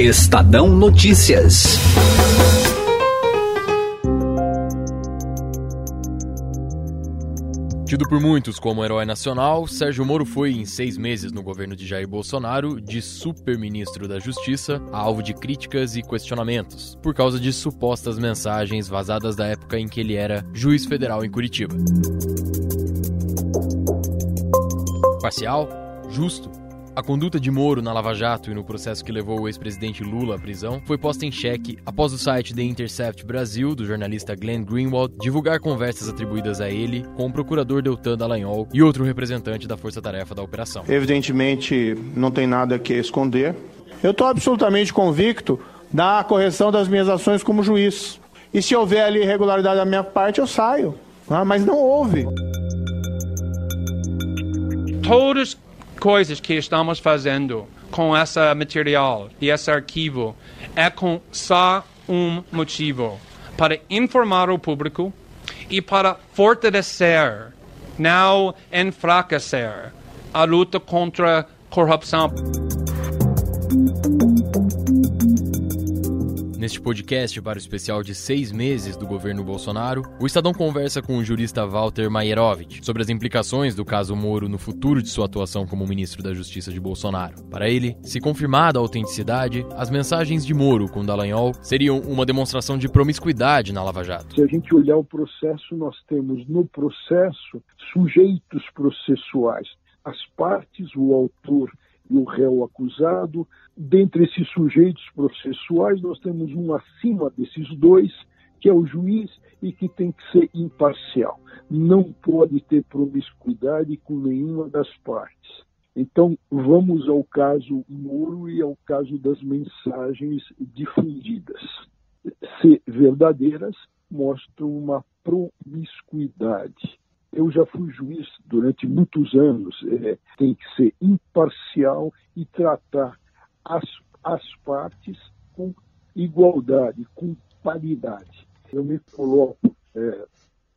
Estadão Notícias. Tido por muitos como herói nacional, Sérgio Moro foi, em seis meses no governo de Jair Bolsonaro, de super-ministro da Justiça, alvo de críticas e questionamentos, por causa de supostas mensagens vazadas da época em que ele era juiz federal em Curitiba. Parcial? Justo? A conduta de Moro na Lava Jato e no processo que levou o ex-presidente Lula à prisão foi posta em xeque após o site The Intercept Brasil, do jornalista Glenn Greenwald, divulgar conversas atribuídas a ele com o procurador Deltan Dallagnol e outro representante da força-tarefa da operação. Evidentemente, não tem nada que esconder. Eu estou absolutamente convicto da correção das minhas ações como juiz. E se houver ali irregularidade da minha parte, eu saio. Ah, mas não houve. Todos coisas que estamos fazendo com esse material e esse arquivo é com só um motivo: para informar o público e para fortalecer, não enfraquecer, a luta contra a corrupção. Neste podcast para o especial de seis meses do governo Bolsonaro, o Estadão conversa com o jurista Walter Maierovitch sobre as implicações do caso Moro no futuro de sua atuação como ministro da Justiça de Bolsonaro. Para ele, se confirmada a autenticidade, as mensagens de Moro com Dallagnol seriam uma demonstração de promiscuidade na Lava Jato. Se a gente olhar o processo, nós temos no processo sujeitos processuais, as partes, o autor e o réu acusado. Dentre esses sujeitos processuais, nós temos um acima desses dois, que é o juiz e que tem que ser imparcial. Não pode ter promiscuidade com nenhuma das partes. Então, vamos ao caso Moro e ao caso das mensagens difundidas. Se verdadeiras, mostram uma promiscuidade eu já fui juiz durante muitos anos. É, tem que ser imparcial e tratar as, as partes com igualdade, com paridade. Eu me coloco é,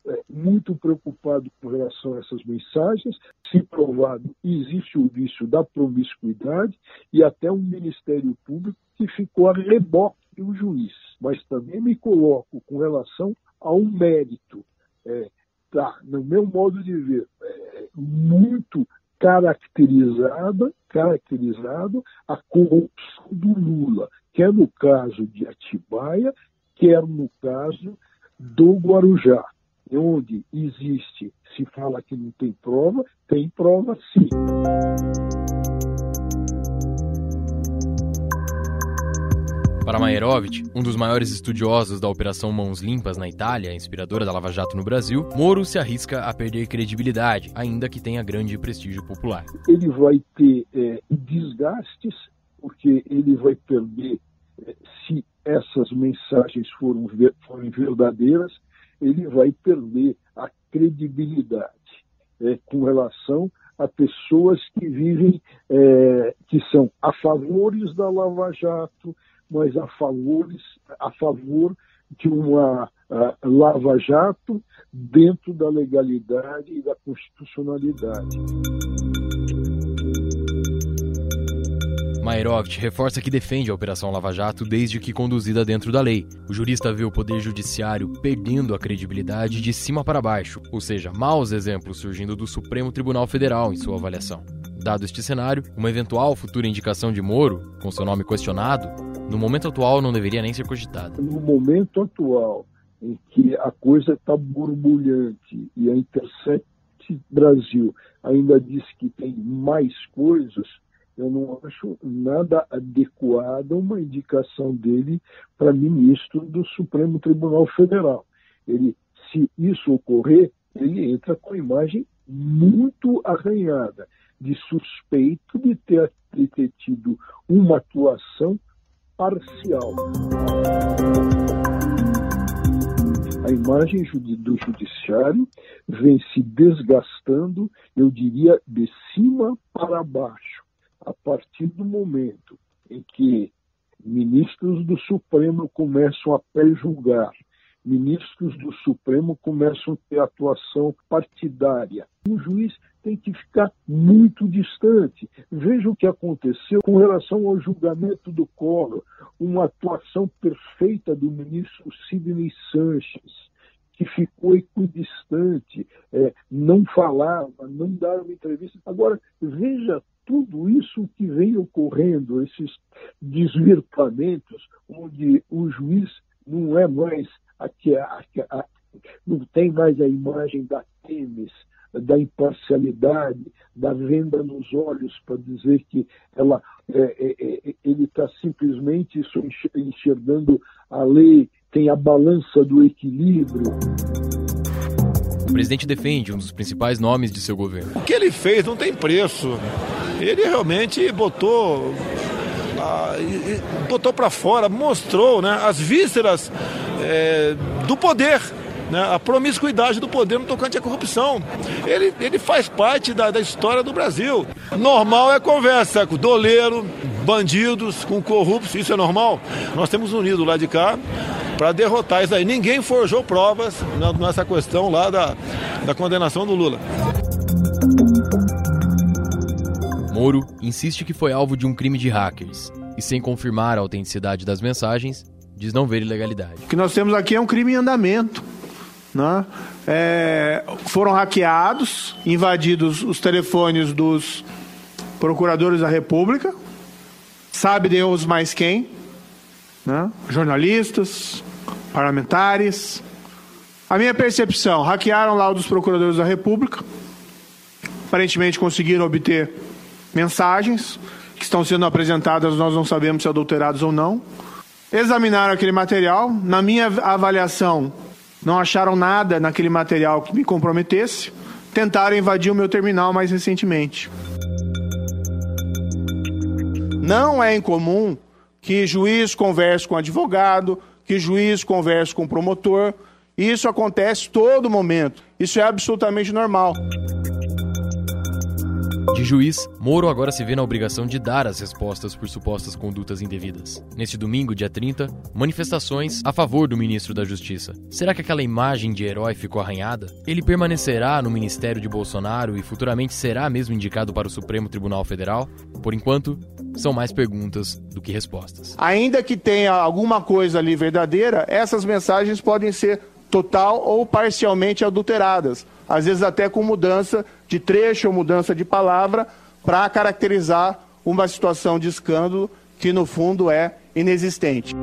é, muito preocupado com relação a essas mensagens. Se provado, existe o vício da promiscuidade e até um Ministério Público que ficou a reboque do juiz. Mas também me coloco com relação ao mérito. É, está, no meu modo de ver, é, muito caracterizada, caracterizado a corrupção do Lula, quer no caso de Atibaia, quer no caso do Guarujá, onde existe, se fala que não tem prova, tem prova sim. Para Maierovitch, um dos maiores estudiosos da Operação Mãos Limpas na Itália, inspiradora da Lava Jato no Brasil, Moro se arrisca a perder credibilidade, ainda que tenha grande prestígio popular. Ele vai ter é, desgastes, porque ele vai perder, é, se essas mensagens foram, forem verdadeiras, ele vai perder a credibilidade é, com relação a pessoas que vivem, é, que são a favores da Lava Jato, mas a, favores, a favor de uma uh, lava-jato dentro da legalidade e da constitucionalidade. Mairovich reforça que defende a Operação Lava Jato desde que conduzida dentro da lei. O jurista vê o Poder Judiciário perdendo a credibilidade de cima para baixo, ou seja, maus exemplos surgindo do Supremo Tribunal Federal em sua avaliação. Dado este cenário, uma eventual futura indicação de Moro, com seu nome questionado, no momento atual não deveria nem ser cogitada. No momento atual, em que a coisa está borbulhante e a Intercept Brasil ainda diz que tem mais coisas, eu não acho nada adequada uma indicação dele para ministro do Supremo Tribunal Federal. Ele, se isso ocorrer, ele entra com a imagem muito arranhada de suspeito de ter, de ter tido uma atuação parcial. A imagem do judiciário vem se desgastando, eu diria, de cima para baixo, a partir do momento em que ministros do Supremo começam a pré-julgar, ministros do Supremo começam a ter atuação partidária. O juiz tem que ficar muito distante. Veja o que aconteceu com relação ao julgamento do Collor. uma atuação perfeita do ministro Sidney Sanches, que ficou equidistante, é, não falava, não dava entrevista. Agora, veja tudo isso que vem ocorrendo, esses desvirtuamentos, onde o juiz não é mais a, a, a, não tem mais a imagem da Temes, da imparcialidade, da venda nos olhos para dizer que ela, é, é, é ele está simplesmente enxergando a lei, tem a balança do equilíbrio. O presidente defende um dos principais nomes de seu governo. O que ele fez não tem preço. Ele realmente botou botou para fora, mostrou né, as vísceras é, do poder né, a promiscuidade do poder no tocante à corrupção. Ele, ele faz parte da, da história do Brasil. Normal é conversa com doleiro, bandidos, com corruptos, isso é normal. Nós temos unido lá de cá para derrotar isso aí. Ninguém forjou provas nessa questão lá da, da condenação do Lula. Moro insiste que foi alvo de um crime de hackers e, sem confirmar a autenticidade das mensagens, diz não ver ilegalidade. O que nós temos aqui é um crime em andamento. Né? É, foram hackeados, invadidos os telefones dos procuradores da República, sabe Deus mais quem, né? jornalistas, parlamentares. A minha percepção, hackearam lá dos procuradores da República, aparentemente conseguiram obter mensagens que estão sendo apresentadas, nós não sabemos se adulteradas ou não. Examinaram aquele material, na minha avaliação, não acharam nada naquele material que me comprometesse, tentaram invadir o meu terminal mais recentemente. Não é incomum que juiz converse com advogado, que juiz converse com promotor. Isso acontece todo momento. Isso é absolutamente normal. De juiz, Moro agora se vê na obrigação de dar as respostas por supostas condutas indevidas. Neste domingo, dia 30, manifestações a favor do ministro da Justiça. Será que aquela imagem de herói ficou arranhada? Ele permanecerá no ministério de Bolsonaro e futuramente será mesmo indicado para o Supremo Tribunal Federal? Por enquanto, são mais perguntas do que respostas. Ainda que tenha alguma coisa ali verdadeira, essas mensagens podem ser total ou parcialmente adulteradas, às vezes até com mudança de trecho ou mudança de palavra para caracterizar uma situação de escândalo que no fundo é inexistente.